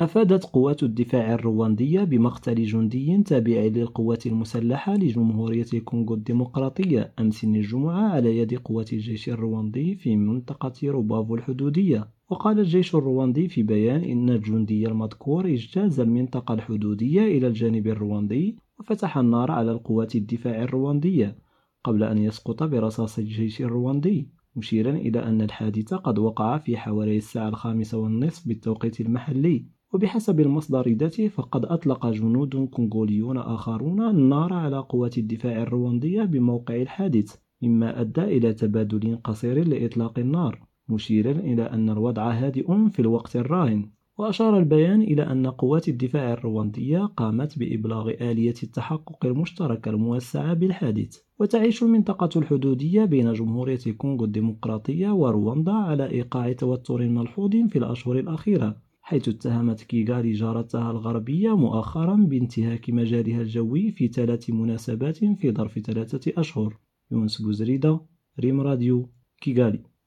أفادت قوات الدفاع الرواندية بمقتل جندي تابع للقوات المسلحة لجمهورية الكونغو الديمقراطية أمس الجمعة على يد قوات الجيش الرواندي في منطقة روبافو الحدودية. وقال الجيش الرواندي في بيان إن الجندي المذكور اجتاز المنطقة الحدودية إلى الجانب الرواندي وفتح النار على القوات الدفاع الرواندية قبل أن يسقط برصاص الجيش الرواندي مشيرا إلى أن الحادث قد وقع في حوالي الساعة الخامسة والنصف بالتوقيت المحلي. وبحسب المصدر ذاته فقد أطلق جنود كونغوليون آخرون النار على قوات الدفاع الرواندية بموقع الحادث مما أدى إلى تبادل قصير لإطلاق النار مشيرا إلى أن الوضع هادئ في الوقت الراهن. وأشار البيان إلى أن قوات الدفاع الرواندية قامت بإبلاغ آلية التحقق المشتركة الموسعة بالحادث. وتعيش المنطقة الحدودية بين جمهورية الكونغو الديمقراطية ورواندا على إيقاع توتر ملحوظ في الأشهر الأخيرة. حيث اتهمت كيغالي جارتها الغربية مؤخرا بانتهاك مجالها الجوي في ثلاث مناسبات في ظرف ثلاثة أشهر. يونس بوزريدة ريم راديو كيغالي